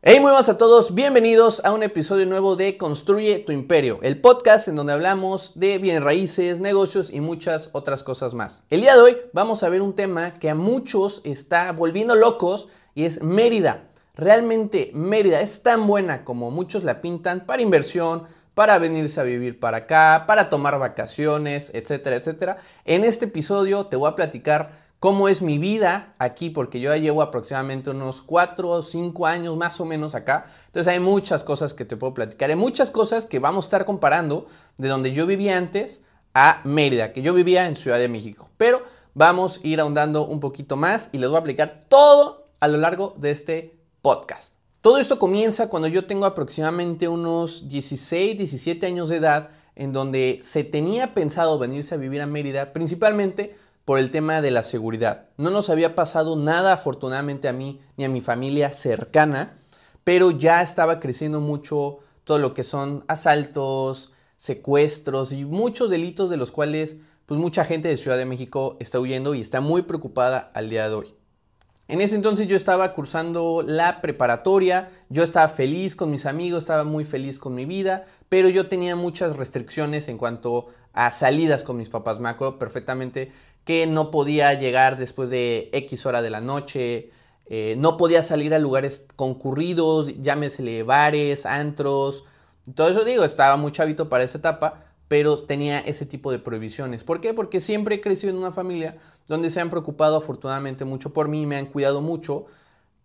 Hey, muy buenas a todos, bienvenidos a un episodio nuevo de Construye tu Imperio, el podcast en donde hablamos de bienes raíces, negocios y muchas otras cosas más. El día de hoy vamos a ver un tema que a muchos está volviendo locos y es Mérida. Realmente Mérida es tan buena como muchos la pintan para inversión, para venirse a vivir para acá, para tomar vacaciones, etcétera, etcétera. En este episodio te voy a platicar cómo es mi vida aquí, porque yo ya llevo aproximadamente unos 4 o 5 años más o menos acá. Entonces hay muchas cosas que te puedo platicar. Hay muchas cosas que vamos a estar comparando de donde yo vivía antes a Mérida, que yo vivía en Ciudad de México. Pero vamos a ir ahondando un poquito más y les voy a aplicar todo a lo largo de este podcast. Todo esto comienza cuando yo tengo aproximadamente unos 16, 17 años de edad, en donde se tenía pensado venirse a vivir a Mérida, principalmente por el tema de la seguridad. No nos había pasado nada afortunadamente a mí ni a mi familia cercana, pero ya estaba creciendo mucho todo lo que son asaltos, secuestros y muchos delitos de los cuales pues mucha gente de Ciudad de México está huyendo y está muy preocupada al día de hoy. En ese entonces yo estaba cursando la preparatoria, yo estaba feliz con mis amigos, estaba muy feliz con mi vida, pero yo tenía muchas restricciones en cuanto a salidas con mis papás. Me acuerdo perfectamente que no podía llegar después de X hora de la noche, eh, no podía salir a lugares concurridos, llámesele bares, antros, todo eso digo, estaba muy chavito para esa etapa, pero tenía ese tipo de prohibiciones. ¿Por qué? Porque siempre he crecido en una familia donde se han preocupado afortunadamente mucho por mí, me han cuidado mucho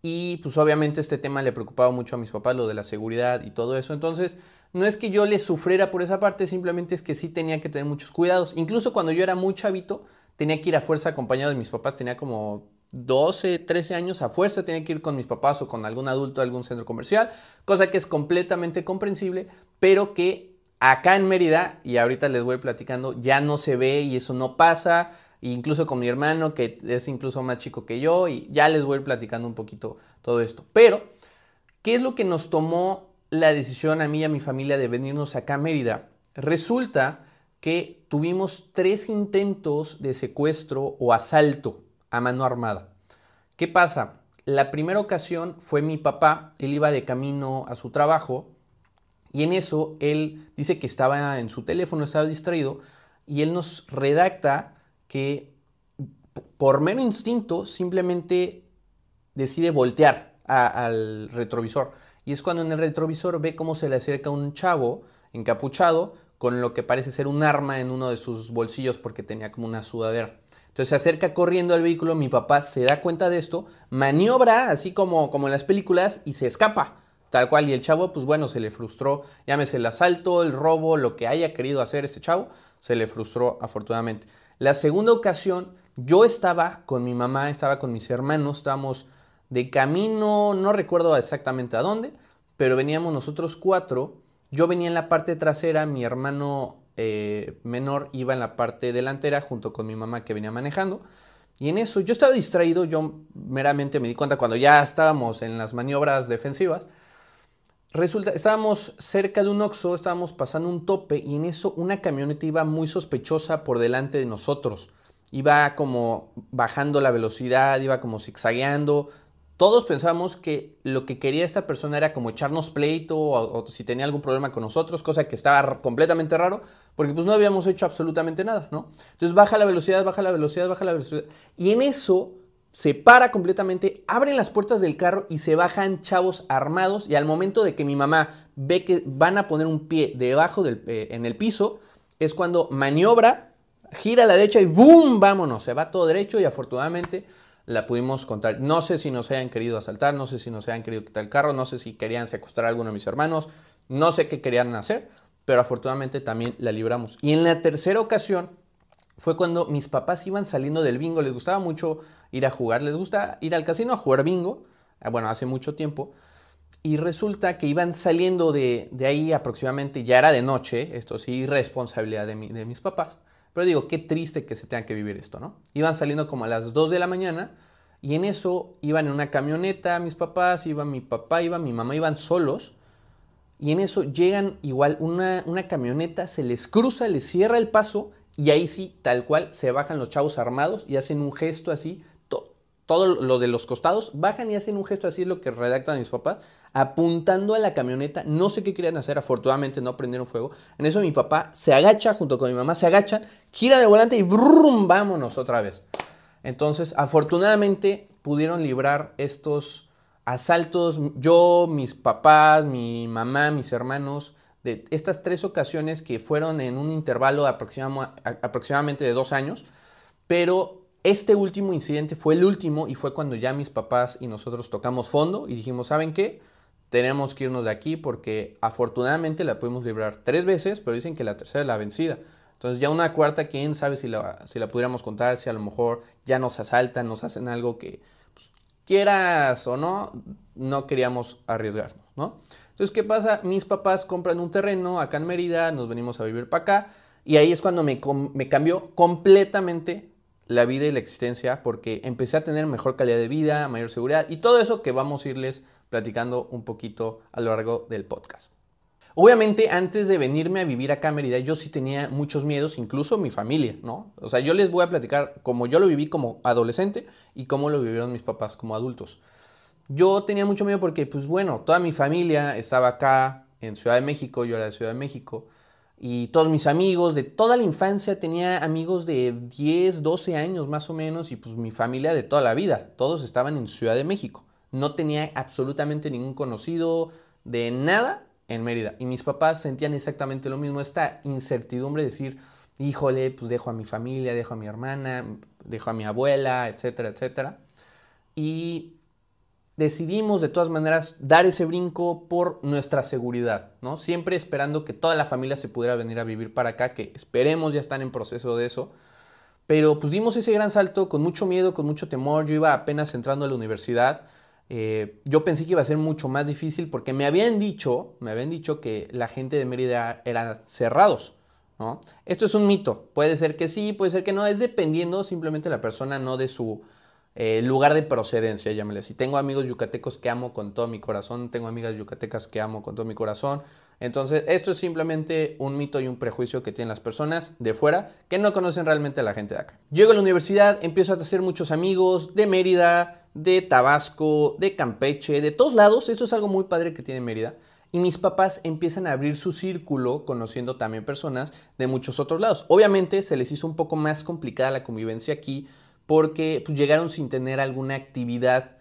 y pues obviamente este tema le preocupaba mucho a mis papás, lo de la seguridad y todo eso. Entonces, no es que yo le sufriera por esa parte, simplemente es que sí tenía que tener muchos cuidados. Incluso cuando yo era muy chavito, tenía que ir a fuerza acompañado de mis papás, tenía como 12, 13 años, a fuerza tenía que ir con mis papás o con algún adulto a algún centro comercial, cosa que es completamente comprensible, pero que acá en Mérida, y ahorita les voy platicando, ya no se ve y eso no pasa, incluso con mi hermano, que es incluso más chico que yo, y ya les voy platicando un poquito todo esto. Pero, ¿qué es lo que nos tomó la decisión a mí y a mi familia de venirnos acá a Mérida? Resulta que tuvimos tres intentos de secuestro o asalto a mano armada. ¿Qué pasa? La primera ocasión fue mi papá, él iba de camino a su trabajo y en eso él dice que estaba en su teléfono, estaba distraído y él nos redacta que por mero instinto simplemente decide voltear al retrovisor. Y es cuando en el retrovisor ve cómo se le acerca un chavo encapuchado con lo que parece ser un arma en uno de sus bolsillos porque tenía como una sudadera. Entonces se acerca corriendo al vehículo, mi papá se da cuenta de esto, maniobra así como, como en las películas y se escapa. Tal cual, y el chavo, pues bueno, se le frustró, llámese el asalto, el robo, lo que haya querido hacer este chavo, se le frustró afortunadamente. La segunda ocasión, yo estaba con mi mamá, estaba con mis hermanos, estábamos de camino, no recuerdo exactamente a dónde, pero veníamos nosotros cuatro yo venía en la parte trasera, mi hermano eh, menor iba en la parte delantera junto con mi mamá que venía manejando. Y en eso yo estaba distraído, yo meramente me di cuenta cuando ya estábamos en las maniobras defensivas. Resulta, estábamos cerca de un oxo, estábamos pasando un tope y en eso una camioneta iba muy sospechosa por delante de nosotros. Iba como bajando la velocidad, iba como zigzagueando, todos pensamos que lo que quería esta persona era como echarnos pleito o, si tenía algún problema con nosotros, cosa que estaba completamente raro, porque pues no habíamos hecho absolutamente nada, ¿no? Entonces baja la velocidad, baja la velocidad, baja la velocidad. Y en eso se para completamente, abren las puertas del carro y se bajan chavos armados y al momento de que mi mamá ve que van a poner un pie debajo del, eh, en el piso, es cuando maniobra, gira a la derecha y ¡boom! Vámonos, se va todo derecho y afortunadamente la pudimos contar. No sé si nos hayan querido asaltar, no sé si nos hayan querido quitar el carro, no sé si querían secuestrar a alguno de mis hermanos, no sé qué querían hacer, pero afortunadamente también la libramos. Y en la tercera ocasión fue cuando mis papás iban saliendo del bingo, les gustaba mucho ir a jugar, les gusta ir al casino a jugar bingo, ah, bueno, hace mucho tiempo, y resulta que iban saliendo de, ahí aproximadamente, ya era de noche, esto sí, responsabilidad de, de mis papás, pero digo, qué triste que se tenga que vivir esto, ¿no? Iban saliendo como a las 2 de la mañana y en eso iban en una camioneta mis papás, iba mi papá, iba mi mamá, iban solos. Y en eso llegan igual una, una camioneta, se les cruza, les cierra el paso y ahí sí, tal cual, se bajan los chavos armados y hacen un gesto así, todo lo de los costados, bajan y hacen un gesto así, lo que redactan mis papás, apuntando a la camioneta. No sé qué querían hacer, afortunadamente no prendieron fuego. En eso mi papá se agacha junto con mi mamá, se agachan, gira de volante y brum, vámonos otra vez. Entonces, afortunadamente pudieron librar estos asaltos, yo, mis papás, mi mamá, mis hermanos, de estas tres ocasiones que fueron en un intervalo aproximadamente de dos años, pero este último incidente fue el último y fue cuando ya mis papás y nosotros tocamos fondo y dijimos, ¿saben qué? Tenemos que irnos de aquí porque afortunadamente la pudimos librar tres veces, pero dicen que la tercera es la vencida. Entonces ya una cuarta, quién sabe si la, si la pudiéramos contar, si a lo mejor ya nos asaltan, nos hacen algo que pues, quieras o no, no queríamos arriesgarnos, ¿no? Entonces, ¿qué pasa? Mis papás compran un terreno acá en Mérida, nos venimos a vivir para acá y ahí es cuando me, me cambió completamente la vida y la existencia porque empecé a tener mejor calidad de vida, mayor seguridad y todo eso que vamos a irles platicando un poquito a lo largo del podcast. Obviamente, antes de venirme a vivir acá a Mérida, yo sí tenía muchos miedos, incluso mi familia, ¿no? O sea, yo les voy a platicar cómo yo lo viví como adolescente y cómo lo vivieron mis papás como adultos. Yo tenía mucho miedo porque, pues bueno, toda mi familia estaba acá en Ciudad de México, yo era de Ciudad de México, y todos mis amigos de toda la infancia tenía amigos de 10, 12 años más o menos y pues mi familia de toda la vida. Todos estaban en Ciudad de México. No tenía absolutamente ningún conocido de nada en Mérida. Y mis papás sentían exactamente lo mismo, esta incertidumbre de decir, híjole, pues dejo a mi familia, dejo a mi hermana, dejo a mi abuela, etcétera, etcétera. Y decidimos de todas maneras dar ese brinco por nuestra seguridad, ¿no? Siempre esperando que toda la familia se pudiera venir a vivir para acá, que esperemos ya están en proceso de eso. Pero pues dimos ese gran salto con mucho miedo, con mucho temor. Yo iba apenas entrando a la universidad. Eh, yo pensé que iba a ser mucho más difícil porque me habían dicho, me habían dicho que la gente de Mérida eran cerrados, ¿no? Esto es un mito. Puede ser que sí, puede ser que no. Es dependiendo simplemente de la persona, no de su eh, lugar de procedencia, llámele así. Tengo amigos yucatecos que amo con todo mi corazón, tengo amigas yucatecas que amo con todo mi corazón. Entonces, esto es simplemente un mito y un prejuicio que tienen las personas de fuera que no conocen realmente a la gente de acá. Llego a la universidad, empiezo a hacer muchos amigos de Mérida, de Tabasco, de Campeche, de todos lados. Esto es algo muy padre que tiene Mérida. Y mis papás empiezan a abrir su círculo conociendo también personas de muchos otros lados. Obviamente se les hizo un poco más complicada la convivencia aquí porque pues, llegaron sin tener alguna actividad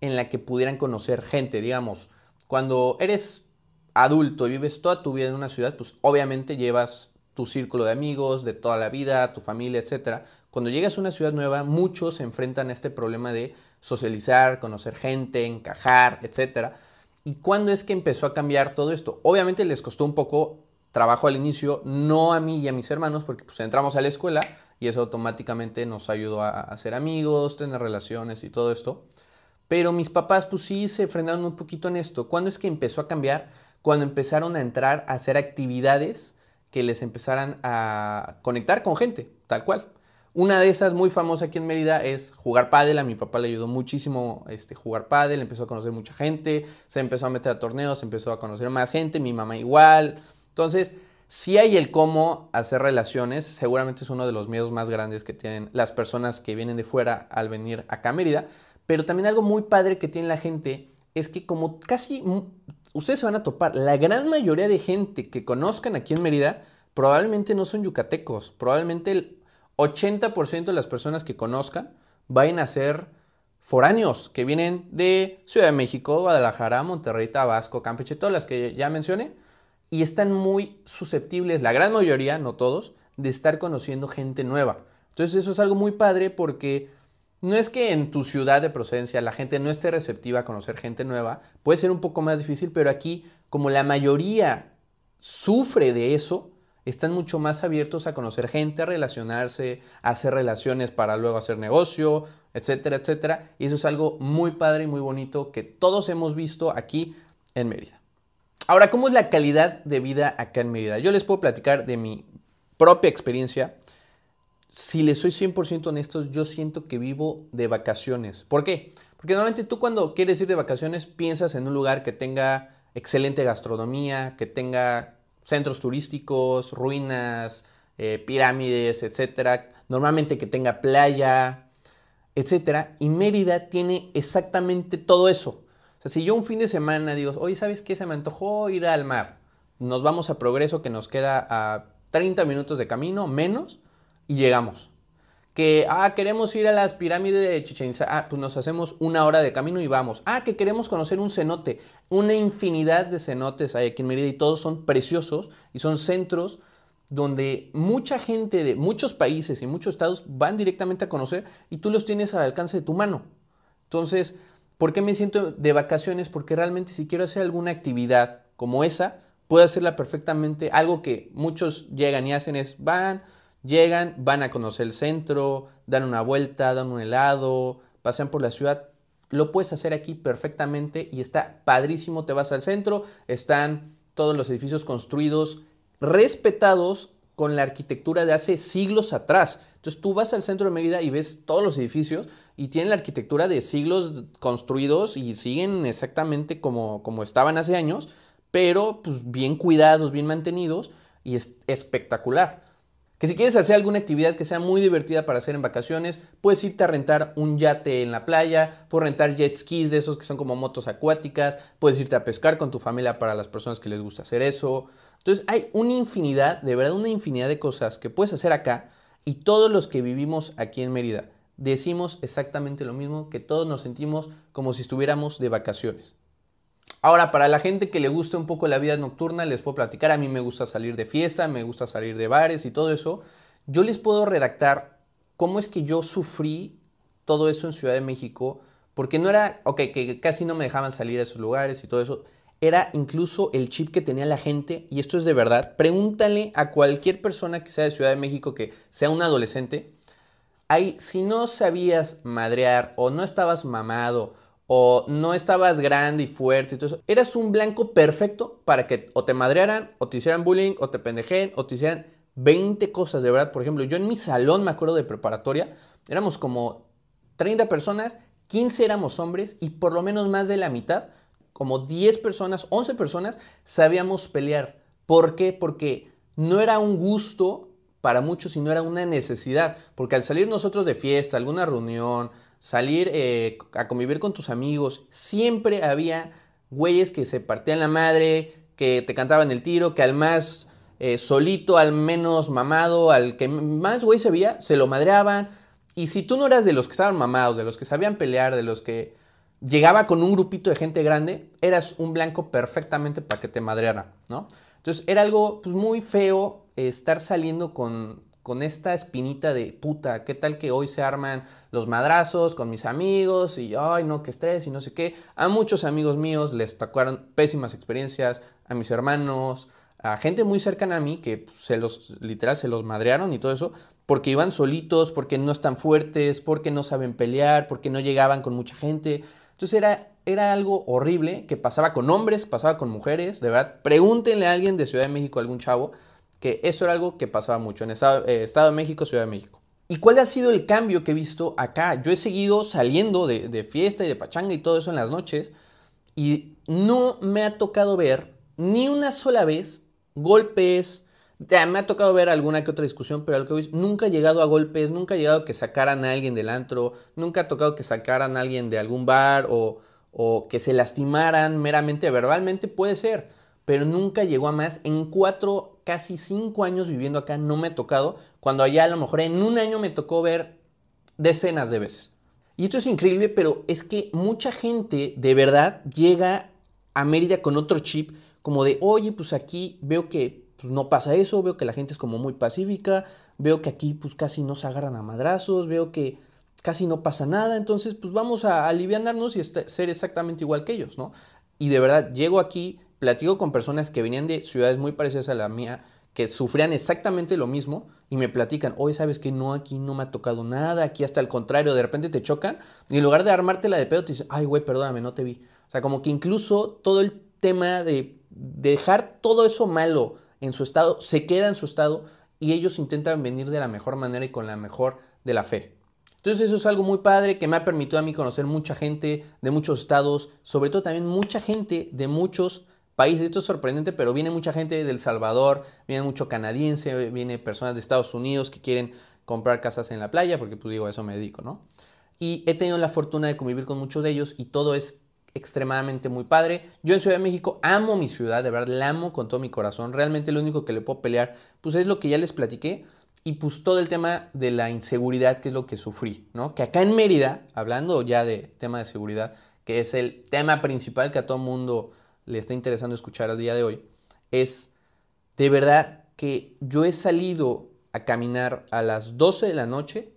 en la que pudieran conocer gente, digamos. Cuando eres adulto y vives toda tu vida en una ciudad, pues obviamente llevas tu círculo de amigos de toda la vida, tu familia, etc. Cuando llegas a una ciudad nueva, muchos se enfrentan a este problema de socializar, conocer gente, encajar, etc. ¿Y cuándo es que empezó a cambiar todo esto? Obviamente les costó un poco trabajo al inicio, no a mí y a mis hermanos, porque pues entramos a la escuela y eso automáticamente nos ayudó a, hacer amigos, tener relaciones y todo esto. Pero mis papás pues sí se frenaron un poquito en esto. ¿Cuándo es que empezó a cambiar? Cuando empezaron a entrar a hacer actividades que les empezaran a conectar con gente, tal cual. Una de esas muy famosa aquí en Mérida es jugar pádel. A mi papá le ayudó muchísimo este, jugar pádel, empezó a conocer mucha gente, se empezó a meter a torneos, empezó a conocer más gente, mi mamá igual. Entonces, si hay el cómo hacer relaciones, seguramente es uno de los miedos más grandes que tienen las personas que vienen de fuera al venir acá a Mérida, pero también algo muy padre que tiene la gente es que como casi ustedes se van a topar, la gran mayoría de gente que conozcan aquí en Mérida probablemente no son yucatecos, probablemente el 80% de las personas que conozcan vayan a ser foráneos que vienen de Ciudad de México, Guadalajara, Monterrey, Tabasco, Campeche, todas las que ya mencioné, y están muy susceptibles, la gran mayoría, no todos, de estar conociendo gente nueva. Entonces eso es algo muy padre porque no es que en tu ciudad de procedencia la gente no esté receptiva a conocer gente nueva, puede ser un poco más difícil, pero aquí como la mayoría sufre de eso, están mucho más abiertos a conocer gente, a relacionarse, a hacer relaciones para luego hacer negocio, etcétera, etcétera. Y eso es algo muy padre y muy bonito que todos hemos visto aquí en Mérida. Ahora, ¿cómo es la calidad de vida acá en Mérida? Yo les puedo platicar de mi propia experiencia. Si les soy 100% honestos, yo siento que vivo de vacaciones. ¿Por qué? Porque normalmente tú cuando quieres ir de vacaciones piensas en un lugar que tenga excelente gastronomía, que tenga centros turísticos, ruinas, eh, pirámides, etc. Normalmente que tenga playa. etcétera. Y Mérida tiene exactamente todo eso. Sea, si yo un fin de semana digo, oye, ¿sabes qué? Se me antojó ir al mar. Nos vamos a Progreso, que nos queda a 30 minutos de camino, menos, y llegamos. Que, ah, queremos ir a las pirámides de Chichen Itza. Ah, pues nos hacemos una hora de camino y vamos. Ah, que queremos conocer un cenote. Una infinidad de cenotes hay aquí en Mérida y todos son preciosos y son centros donde mucha gente de muchos países y muchos estados van directamente a conocer y tú los tienes al alcance de tu mano. Entonces, ¿por qué me siento de vacaciones? Porque realmente si quiero hacer alguna actividad como esa, puedo hacerla perfectamente. Algo que muchos llegan y hacen es van, llegan, van a conocer el centro, dan una vuelta, dan un helado, pasean por la ciudad. Lo puedes hacer aquí perfectamente y está padrísimo. Te vas al centro, están todos los edificios construidos respetados con la arquitectura de hace siglos atrás. Entonces tú vas al centro de Mérida y ves todos los edificios y tienen la arquitectura de siglos construidos y siguen exactamente como, como estaban hace años, pero pues bien cuidados, bien mantenidos y es espectacular. Que si quieres hacer alguna actividad que sea muy divertida para hacer en vacaciones, puedes irte a rentar un yate en la playa, puedes rentar jet skis de esos que son como motos acuáticas, puedes irte a pescar con tu familia para las personas que les gusta hacer eso. Entonces hay una infinidad, de verdad una infinidad de cosas que puedes hacer acá y todos los que vivimos aquí en Mérida decimos exactamente lo mismo, que todos nos sentimos como si estuviéramos de vacaciones. Ahora, para la gente que le guste un poco la vida nocturna, les puedo platicar, a mí me gusta salir de fiesta, me gusta salir de bares y todo eso. Yo les puedo redactar cómo es que yo sufrí todo eso en Ciudad de México, porque no era, ok, que casi no me dejaban salir a esos lugares y todo eso, era incluso el chip que tenía la gente, y esto es de verdad, pregúntale a cualquier persona que sea de Ciudad de México, que sea un adolescente, ahí, si no sabías madrear o no estabas mamado o no estabas grande y fuerte y todo eso, eras un blanco perfecto para que o te madrearan, o te hicieran bullying, o te pendejen, o te hicieran 20 cosas, de verdad. Por ejemplo, yo en mi salón, me acuerdo de preparatoria, éramos como 30 personas, 15 éramos hombres y por lo menos más de la mitad, como 10 personas, 11 personas, sabíamos pelear. ¿Por qué? Porque no era un gusto para muchos, sino era una necesidad. Porque al salir nosotros de fiesta, alguna reunión, salir eh, a convivir con tus amigos, siempre había güeyes que se partían la madre, que te cantaban el tiro, que al más eh, solito, al menos mamado, al que más güey se veía, se lo madreaban. Y si tú no eras de los que estaban mamados, de los que sabían pelear, de los que llegaba con un grupito de gente grande, eras un blanco perfectamente para que te madreara, ¿no? Entonces era algo pues, muy feo estar saliendo con, con esta espinita de puta, ¿qué tal que hoy se arman los madrazos con mis amigos y ay no, qué estrés y no sé qué? A muchos amigos míos les tocaron pésimas experiencias, a mis hermanos, a gente muy cercana a mí que pues, se los, literal, se los madrearon y todo eso, porque iban solitos, porque no están fuertes, porque no saben pelear, porque no llegaban con mucha gente. Entonces era, era algo horrible que pasaba con hombres, pasaba con mujeres, de verdad. Pregúntenle a alguien de Ciudad de México, algún chavo, que eso era algo que pasaba mucho en Estado, eh, Estado de México, Ciudad de México. ¿Y cuál ha sido el cambio que he visto acá? Yo he seguido saliendo de, de, fiesta y de pachanga y todo eso en las noches y no me ha tocado ver ni una sola vez golpes. Ya me ha tocado ver alguna que otra discusión, pero nunca ha llegado a golpes, nunca ha llegado a que sacaran a alguien del antro, nunca ha tocado que sacaran a alguien de algún bar o, o que se lastimaran meramente verbalmente, puede ser, pero nunca llegó a más. En cuatro casi cinco años viviendo acá no me ha tocado, cuando allá a lo mejor en un año me tocó ver decenas de veces. Y esto es increíble, pero es que mucha gente de verdad llega a Mérida con otro chip, como de, oye, pues aquí veo que pues, no pasa eso, veo que la gente es como muy pacífica, veo que aquí pues casi no se agarran a madrazos, veo que casi no pasa nada, entonces pues vamos a aliviarnos y ser exactamente igual que ellos, ¿no? Y de verdad, llego aquí platico con personas que venían de ciudades muy parecidas a la mía, que sufrían exactamente lo mismo y me platican, hoy sabes que no, aquí no me ha tocado nada, aquí hasta el contrario, de repente te chocan y en lugar de armártela de pedo te dicen, ay güey, perdóname, no te vi. O sea, como que incluso todo el tema de dejar todo eso malo en su estado, se queda en su estado y ellos intentan venir de la mejor manera y con la mejor de la fe. Entonces eso es algo muy padre que me ha permitido a mí conocer mucha gente de muchos estados, sobre todo también mucha gente de muchos países. Esto es sorprendente, pero viene mucha gente del Salvador, viene mucho canadiense, viene personas de Estados Unidos que quieren comprar casas en la playa, porque pues digo, a eso me dedico, ¿no? y he tenido la fortuna de convivir con muchos de ellos y todo es extremadamente muy padre. Yo en Ciudad de México amo mi ciudad, de verdad la amo con todo mi corazón. Realmente lo único que le puedo pelear pues es lo que ya les platiqué y pues todo el tema de la inseguridad que es lo que sufrí, ¿no? Que acá en Mérida, hablando ya de tema de seguridad, que es el tema principal que a todo mundo le está interesando escuchar al día de hoy, es de verdad que yo he salido a caminar a las 12 de la noche,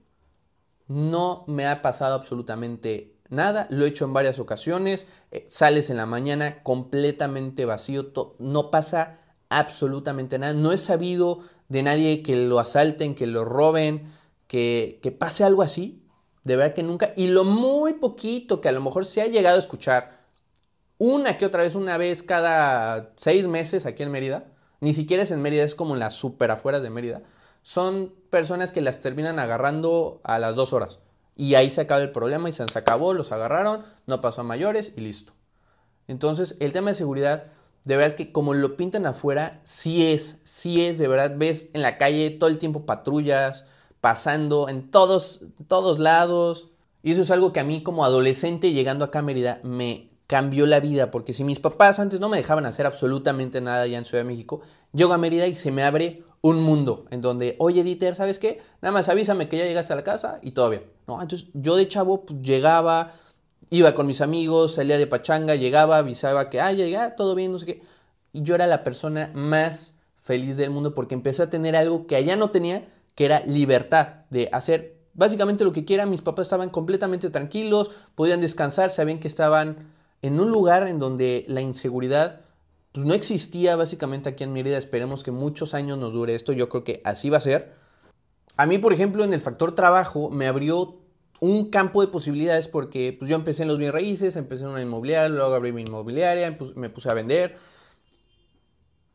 no me ha pasado absolutamente nada, lo he hecho en varias ocasiones, eh, sales en la mañana completamente vacío, no pasa absolutamente nada, no he sabido de nadie que lo asalten, que lo roben, que, pase algo así, de verdad que nunca, y lo muy poquito que a lo mejor se ha llegado a escuchar, una que otra vez, una vez cada seis meses aquí en Mérida, ni siquiera es en Mérida, es como en las super afueras de Mérida, son personas que las terminan agarrando a las dos horas. Y ahí se acaba el problema y se acabó, los agarraron, no pasó a mayores y listo. Entonces, el tema de seguridad, de verdad que como lo pintan afuera, sí es, sí es, de verdad, ves en la calle todo el tiempo patrullas, pasando en todos, todos lados. Y eso es algo que a mí como adolescente llegando acá a Mérida me cambió la vida, porque si mis papás antes no me dejaban hacer absolutamente nada allá en Ciudad de México, llego a Mérida y se me abre un mundo en donde, oye Dieter, ¿sabes qué? Nada más avísame que ya llegaste a la casa y todo bien. No, entonces yo de chavo pues, llegaba, iba con mis amigos, salía de pachanga, llegaba, avisaba que, ah, llega, todo bien, no sé qué. Y yo era la persona más feliz del mundo porque empecé a tener algo que allá no tenía, que era libertad de hacer básicamente lo que quiera. Mis papás estaban completamente tranquilos, podían descansar, sabían que estaban en un lugar en donde la inseguridad pues, no existía básicamente aquí en Mérida. Esperemos que muchos años nos dure esto. Yo creo que así va a ser. A mí, por ejemplo, en el factor trabajo me abrió un campo de posibilidades porque pues, yo empecé en los bienes raíces, empecé en una inmobiliaria, luego abrí mi inmobiliaria, me puse a vender.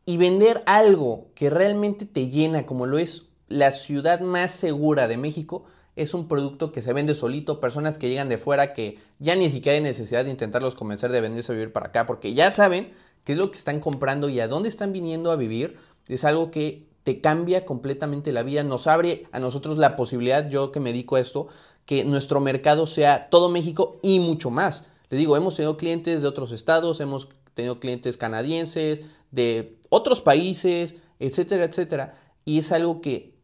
Y vender algo que realmente te llena, como lo es la ciudad más segura de México, es un producto que se vende solito, personas que llegan de fuera que ya ni siquiera hay necesidad de intentarlos convencer de venirse a vivir para acá, porque ya saben qué es lo que están comprando y a dónde están viniendo a vivir, es algo que te cambia completamente la vida, nos abre a nosotros la posibilidad, yo que me dedico a esto, que nuestro mercado sea todo México y mucho más. Les digo, hemos tenido clientes de otros estados, hemos tenido clientes canadienses, de otros países, etcétera, etcétera. Y es algo que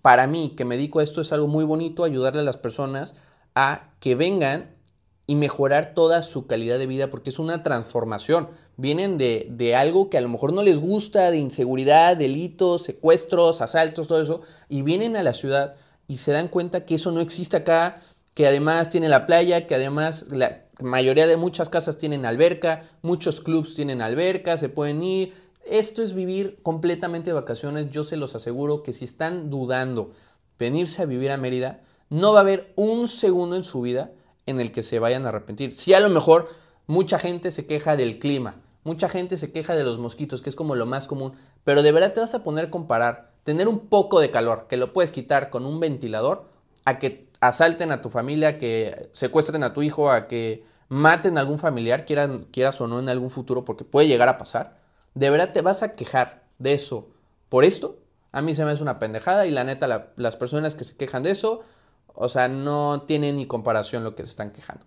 para mí, que me dedico a esto, es algo muy bonito ayudarle a las personas a que vengan y mejorar toda su calidad de vida porque es una transformación. Vienen de, de, algo que a lo mejor no les gusta, de inseguridad, delitos, secuestros, asaltos, todo eso, y vienen a la ciudad y se dan cuenta que eso no existe acá, que además tiene la playa, que además la mayoría de muchas casas tienen alberca, muchos clubs tienen alberca, se pueden ir, esto es vivir completamente de vacaciones. Yo se los aseguro que si están dudando venirse a vivir a Mérida, no va a haber un segundo en su vida en el que se vayan a arrepentir. Si a lo mejor mucha gente se queja del clima, mucha gente se queja de los mosquitos, que es como lo más común, pero de verdad te vas a poner a comparar tener un poco de calor, que lo puedes quitar con un ventilador, a que asalten a tu familia, que secuestren a tu hijo, a que maten a algún familiar, quieran, quieras o no en algún futuro, porque puede llegar a pasar. ¿De verdad te vas a quejar de eso por esto? A mí se me hace una pendejada y la neta las personas que se quejan de eso, o sea, no tienen ni comparación lo que se están quejando.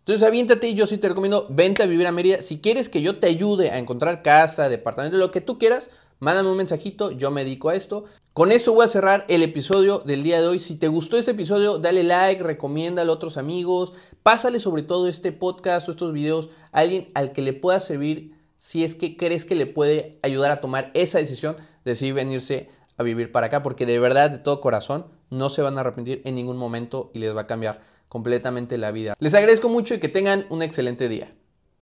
Entonces aviéntate y yo sí te recomiendo, vente a vivir a Mérida. Si quieres que yo te ayude a encontrar casa, departamento, lo que tú quieras, mándame un mensajito, yo me dedico a esto. Con esto voy a cerrar el episodio del día de hoy. Si te gustó este episodio, dale like, recomiéndalo a otros amigos, pásale sobre todo este podcast o estos videos a alguien al que le pueda servir si es que crees que le puede ayudar a tomar esa decisión de decidir venirse a vivir para acá, porque de verdad, de todo corazón, no se van a arrepentir en ningún momento y les va a cambiar completamente la vida. Les agradezco mucho y que tengan un excelente día.